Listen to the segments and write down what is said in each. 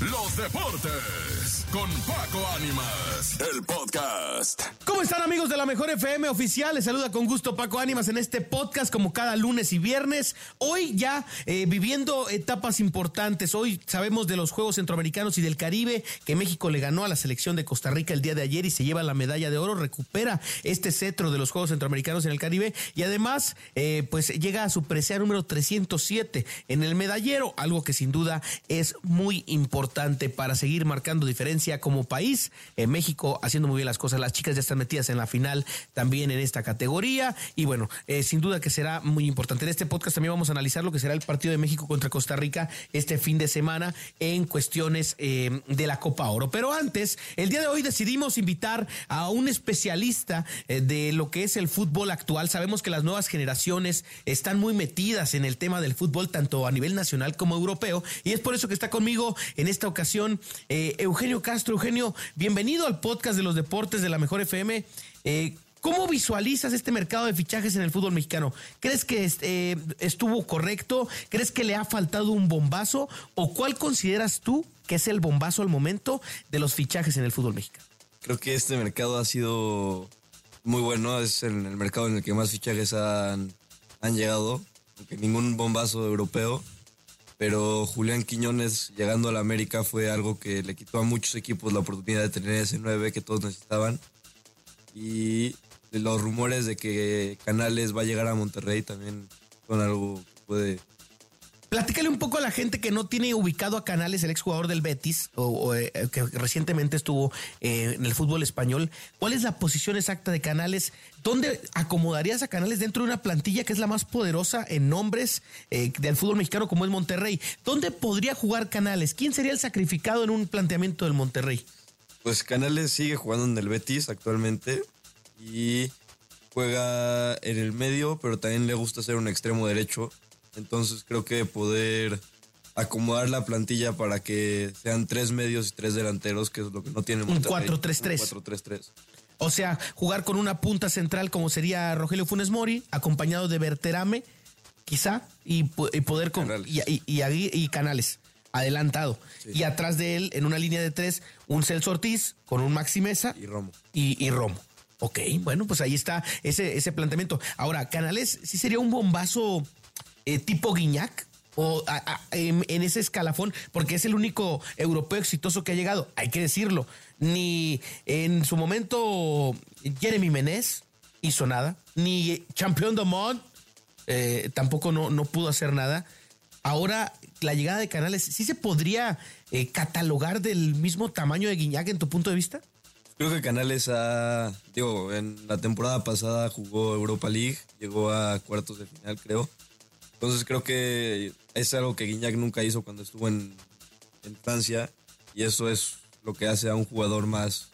los deportes con Paco Ánimas, el podcast. ¿Cómo están amigos de la Mejor FM oficial? Les saluda con gusto Paco Ánimas en este podcast como cada lunes y viernes. Hoy ya eh, viviendo etapas importantes. Hoy sabemos de los Juegos Centroamericanos y del Caribe que México le ganó a la selección de Costa Rica el día de ayer y se lleva la medalla de oro, recupera este cetro de los Juegos Centroamericanos en el Caribe y además eh, pues llega a su presea número 307 en el medallero, algo que sin duda es muy importante para seguir marcando diferencia como país. En México haciendo muy bien las cosas. Las chicas ya están metidas en la final también en esta categoría. Y bueno, eh, sin duda que será muy importante. En este podcast también vamos a analizar lo que será el partido de México contra Costa Rica este fin de semana en cuestiones eh, de la Copa Oro. Pero antes, el día de hoy decidimos invitar a un especialista eh, de lo que es el fútbol actual. Sabemos que las nuevas generaciones están muy metidas en el tema del fútbol, tanto a nivel nacional como europeo. Y es por eso que está conmigo en esta ocasión eh, Eugenio Castro. Eugenio, bienvenido al podcast de los deportes de la Mejor FM. Eh, ¿Cómo visualizas este mercado de fichajes en el fútbol mexicano? ¿Crees que eh, estuvo correcto? ¿Crees que le ha faltado un bombazo? ¿O cuál consideras tú que es el bombazo al momento de los fichajes en el fútbol mexicano? Creo que este mercado ha sido muy bueno. Es el, mercado en el que más fichajes han, han llegado. Aunque ningún bombazo europeo pero Julián Quiñones llegando a la América fue algo que le quitó a muchos equipos la oportunidad de tener ese 9 que todos necesitaban. Y los rumores de que Canales va a llegar a Monterrey también son algo que puede Platícale un poco a la gente que no tiene ubicado a Canales, el exjugador del Betis, o, eh, que recientemente estuvo eh, en el fútbol español. ¿Cuál es la posición exacta de Canales? ¿Dónde acomodarías a Canales dentro de una plantilla que es la más poderosa en nombres eh, del fútbol mexicano como es Monterrey? ¿Dónde podría jugar Canales? ¿Quién sería el sacrificado en un planteamiento del Monterrey? Pues Canales sigue jugando en el Betis actualmente y juega en el medio, pero también le gusta ser un extremo derecho entonces creo que poder acomodar la plantilla para que sean tres medios y tres delanteros, que es lo que no tiene Un 4-3-3. 4-3-3. O sea, jugar con una punta central como sería Rogelio Funes Mori, acompañado de Berterame, quizá, y, poder con. Y, y, Canales, adelantado. Y atrás de él, en una línea de tres, un Celso Ortiz con un Maxi Mesa. Y Romo. Y, y Romo. Ok, bueno, pues ahí está ese, ese planteamiento. Ahora, Canales sí sería un bombazo eh, tipo Guiñac o en, ese escalafón, porque es el único europeo exitoso que ha llegado, hay que decirlo. Ni en su momento Jeremy Menez hizo nada, ni Champion de Monde eh, tampoco no, no pudo hacer nada. Ahora, la llegada de Canales, ¿sí se podría eh, catalogar del mismo tamaño de Guiñac en tu punto de vista? Creo que Canales ha, digo, en la temporada pasada jugó Europa League, llegó a cuartos de final, creo entonces creo que es algo que Guiñac nunca hizo cuando estuvo en, Francia y eso es lo que hace a un jugador más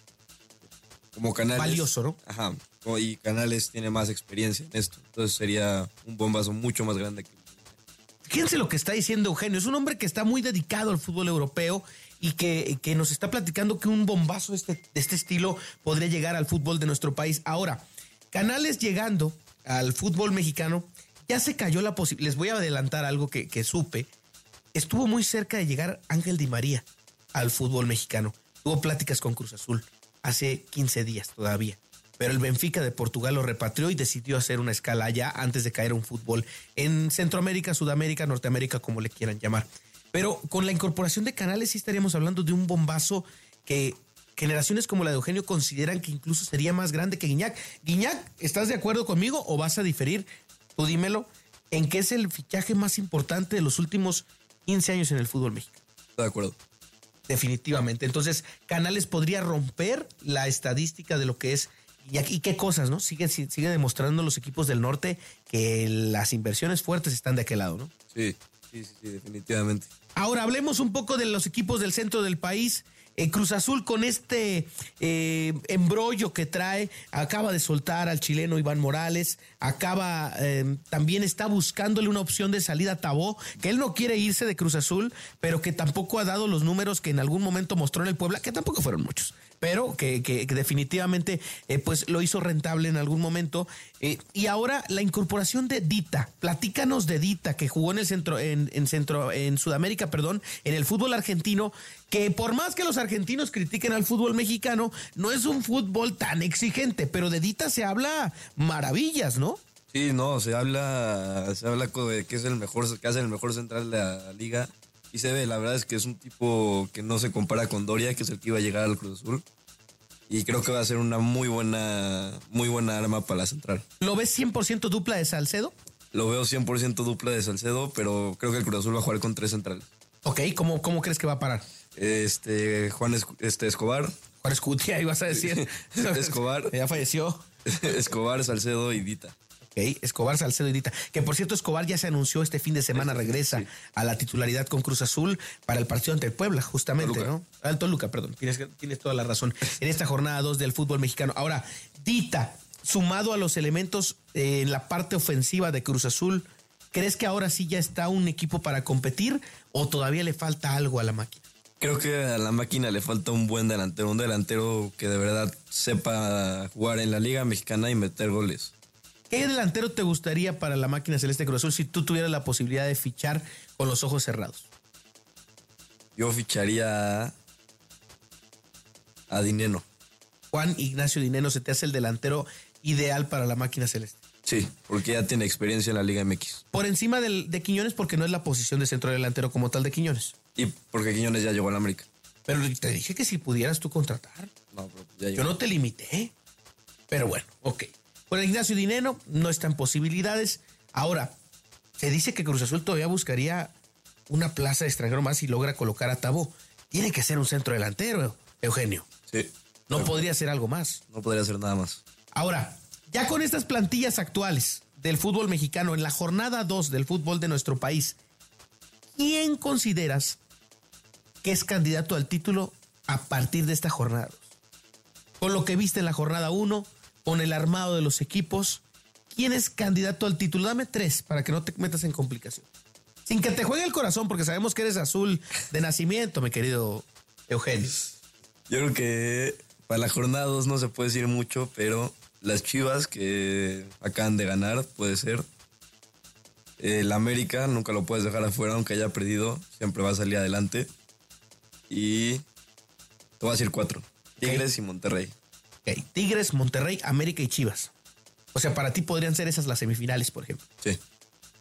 como Canales. Valioso, ¿no? Ajá. Y Canales tiene más experiencia en esto. Entonces sería un bombazo mucho más grande que. Fíjense lo que está diciendo Eugenio. Es un hombre que está muy dedicado al fútbol europeo y que, que nos está platicando que un bombazo de este, de este estilo podría llegar al fútbol de nuestro país. Ahora, Canales llegando al fútbol mexicano ya se cayó la posibilidad. Les voy a adelantar algo que, supe. Estuvo muy cerca de llegar Ángel Di María al fútbol mexicano. Tuvo pláticas con Cruz Azul hace 15 días todavía. Pero el Benfica de Portugal lo repatrió y decidió hacer una escala allá antes de caer a un fútbol en Centroamérica, Sudamérica, Norteamérica, como le quieran llamar. Pero con la incorporación de canales sí estaríamos hablando de un bombazo que generaciones como la de Eugenio consideran que incluso sería más grande que Guiñac. Guiñac, ¿estás de acuerdo conmigo o vas a diferir? Tú dímelo, ¿en qué es el fichaje más importante de los últimos 15 años en el fútbol mexicano? De acuerdo. Definitivamente. Entonces, Canales podría romper la estadística de lo que es y, aquí, qué cosas, ¿no? Sigue, sigue demostrando los equipos del norte que las inversiones fuertes están de aquel lado, ¿no? Sí, sí, sí, definitivamente. Ahora hablemos un poco de los equipos del centro del país. eh, Cruz Azul con este eh, embrollo que trae, acaba de soltar al chileno Iván Morales, acaba, eh, también está buscándole una opción de salida a Tabó, que él no quiere irse de Cruz Azul, pero que tampoco ha dado los números que en algún momento mostró en el Puebla, que tampoco fueron muchos pero que, que, definitivamente eh, pues lo hizo rentable en algún momento. Eh, y ahora la incorporación de Dita. Platícanos de Dita, que jugó en el centro, en, en, centro, en Sudamérica, perdón, en el fútbol argentino, que por más que los argentinos critiquen al fútbol mexicano, no es un fútbol tan exigente, pero de Dita se habla maravillas, ¿no? Sí, no, se habla, se habla de que es el mejor, que hace el mejor central de la liga y se ve, la verdad es que es un tipo que no se compara con Doria, que es el que iba a llegar al Cruz Azul. Y creo que va a ser una muy buena, muy buena arma para la central. ¿Lo ves 100% dupla de Salcedo? Lo veo 100% dupla de Salcedo, pero creo que el Cruz Azul va a jugar con tres centrales. Ok, ¿cómo, cómo crees que va a parar? Este, Juan este, Escobar. Juan Escutia, ibas a decir. Escobar. ya falleció. Escobar, Salcedo y Dita. Escobar Salcedo Dita, que por cierto Escobar ya se anunció este fin de semana, regresa a la titularidad con Cruz Azul para el partido ante el Puebla, justamente, ¿no? Alto Luca, perdón, tienes, tienes toda la razón. En esta jornada 2 del fútbol mexicano. Ahora, Dita, sumado a los elementos eh, en la parte ofensiva de Cruz Azul, ¿crees que ahora sí ya está un equipo para competir o todavía le falta algo a la máquina? Creo que a la máquina le falta un buen delantero, un delantero que de verdad sepa jugar en la Liga Mexicana y meter goles. ¿Qué delantero te gustaría para la máquina celeste Cruz Azul si tú tuvieras la posibilidad de fichar con los ojos cerrados? Yo ficharía a Dineno. Juan Ignacio Dineno, ¿se te hace el delantero ideal para la máquina celeste? Sí, porque ya tiene experiencia en la Liga MX. Por encima del, de Quiñones, porque no es la posición de centro delantero como tal de Quiñones. Y porque Quiñones ya llegó a la América. Pero te dije que si pudieras tú contratar. No, pero ya Yo no te limité. Pero bueno, ok. Con Ignacio Dineno no están posibilidades. Ahora, se dice que Cruz Azul todavía buscaría una plaza de extranjero más y logra colocar a Tabó. Tiene que ser un centro delantero, Eugenio. Sí. No podría ser algo más. No podría ser nada más. Ahora, ya con estas plantillas actuales del fútbol mexicano, en la jornada 2 del fútbol de nuestro país, ¿quién consideras que es candidato al título a partir de esta jornada? Con lo que viste en la jornada 1, con el armado de los equipos. ¿Quién es candidato al título? Dame tres para que no te metas en complicación. Sin que te juegue el corazón, porque sabemos que eres azul de nacimiento, mi querido Eugenio. Yo creo que para la jornada 2 no se puede decir mucho, pero las Chivas que acaban de ganar, puede ser. El América nunca lo puedes dejar afuera, aunque haya perdido, siempre va a salir adelante. Y te voy a decir cuatro: Tigres y Monterrey. Tigres, Monterrey, América y Chivas. O sea, para ti podrían ser esas las semifinales, por ejemplo. Sí.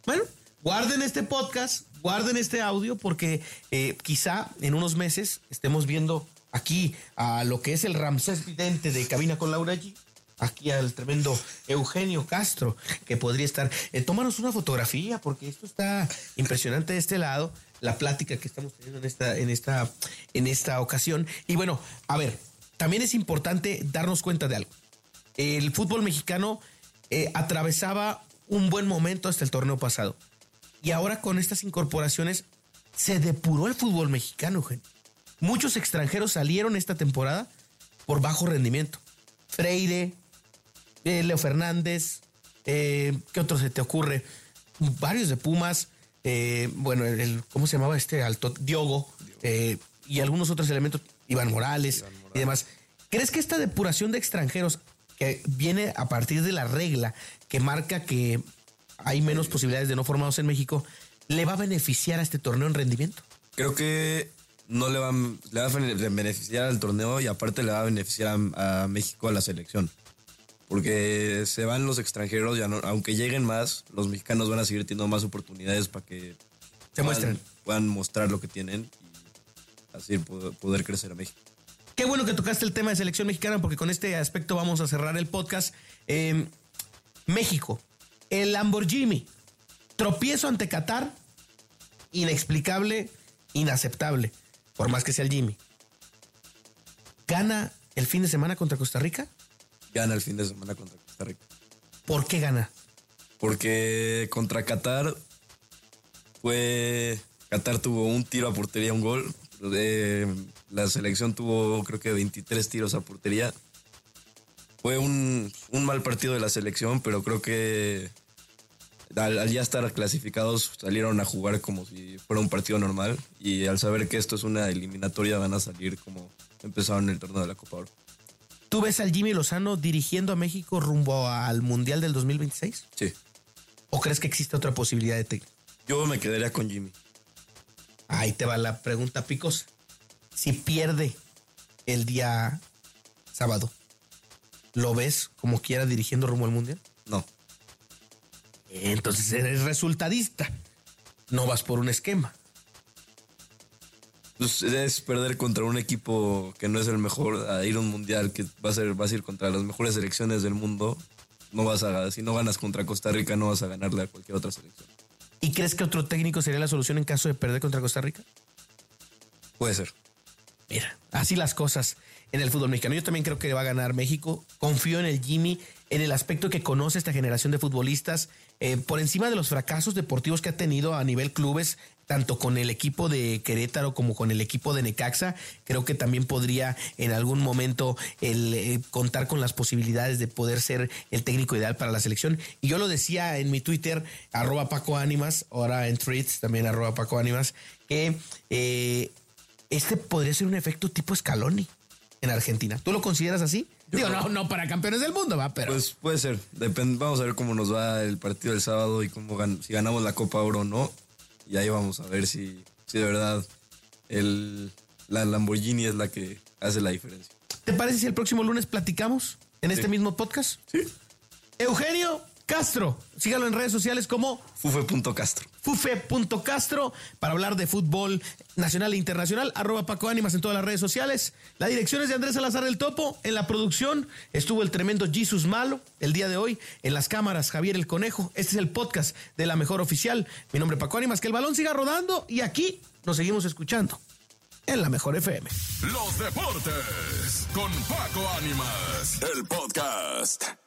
Bueno, guarden este podcast, guarden este audio, porque eh, quizá en unos meses estemos viendo aquí a lo que es el Ramsés Vidente de Cabina con Laura G. Aquí al tremendo Eugenio Castro, que podría estar. Eh, tómanos una fotografía, porque esto está impresionante de este lado, la plática que estamos teniendo en esta, en esta, en esta ocasión. Y bueno, a ver, también es importante darnos cuenta de algo. El fútbol mexicano eh, atravesaba un buen momento hasta el torneo pasado. Y ahora con estas incorporaciones se depuró el fútbol mexicano, gente. Muchos extranjeros salieron esta temporada por bajo rendimiento. Freire, eh, Leo Fernández, eh, ¿qué otro se te ocurre? Varios de Pumas, bueno, el, ¿cómo se llamaba este alto? Diogo, y algunos otros elementos, Iván Morales y demás. ¿Crees que esta depuración de extranjeros que viene a partir de la regla que marca que hay menos posibilidades de no formados en México, le va a beneficiar a este torneo en rendimiento? Creo que no le va, le va a beneficiar al torneo y aparte le va a beneficiar a, México a la selección. Porque se van los extranjeros, ya no, aunque lleguen más, los mexicanos van a seguir teniendo más oportunidades para que se muestren. Puedan mostrar lo que tienen así poder crecer a México. Qué bueno que tocaste el tema de selección mexicana porque con este aspecto vamos a cerrar el podcast. Em, México, el Lamborghini, tropiezo ante Qatar, inexplicable, inaceptable, por más que sea el Jimmy. ¿Gana el fin de semana contra Costa Rica? Gana el fin de semana contra Costa Rica. ¿Por qué gana? Porque contra Qatar fue... Qatar tuvo un tiro a portería, un gol, Eh, la selección tuvo creo que 23 tiros a portería. Fue un, un mal partido de la selección, pero creo que al, al, ya estar clasificados salieron a jugar como si fuera un partido normal y al saber que esto es una eliminatoria van a salir como empezaron el torneo de la Copa Oro. ¿Tú ves al Jimmy Lozano dirigiendo a México rumbo al Mundial del 2026? Sí. ¿O crees que existe otra posibilidad de técnico? Yo me quedaría con Jimmy. Ahí te va la pregunta, Picos. Si pierde el día sábado, ¿lo ves como quiera dirigiendo rumbo al Mundial? No. Entonces eres resultadista. No vas por un esquema. Pues es perder contra un equipo que no es el mejor a ir a un mundial que va a ser vas a ir contra las mejores selecciones del mundo. No vas a si no ganas contra Costa Rica no vas a ganarle a cualquier otra selección. ¿Y crees que otro técnico sería la solución en caso de perder contra Costa Rica? Puede ser. Mira, así las cosas en el fútbol mexicano. Yo también creo que va a ganar México. Confío en el Jimmy, en el aspecto que conoce esta generación de futbolistas, eh, por encima de los fracasos deportivos que ha tenido a nivel clubes, tanto con el equipo de Querétaro como con el equipo de Necaxa. Creo que también podría en algún momento eh, contar con las posibilidades de poder ser el técnico ideal para la selección. Y yo lo decía en mi Twitter, arroba Paco Ánimas, ahora en tweets también arroba Paco que eh, este podría ser un efecto tipo Scaloni en Argentina. ¿Tú lo consideras así? Digo, no, no para campeones del mundo, va, pero. Pues puede ser. Depende, vamos a ver cómo nos va el partido del sábado y cómo gan- si ganamos la Copa Oro o no. Y ahí vamos a ver si, si de verdad el, la Lamborghini es la que hace la diferencia. ¿Te parece si el próximo lunes platicamos en este mismo podcast? Sí. Eugenio Castro, sígalo en redes sociales como Fufe.castro. fufe.castro para hablar de fútbol nacional e internacional, arroba Paco Ánimas en todas las redes sociales. La dirección es de Andrés Salazar del Topo. En la producción estuvo el tremendo Jesus Malo el día de hoy. En las cámaras, Javier el Conejo. Este es el podcast de la mejor oficial. Mi nombre es Paco Ánimas. Que el balón siga rodando y aquí nos seguimos escuchando en la mejor FM. Los deportes con Paco Ánimas, el podcast.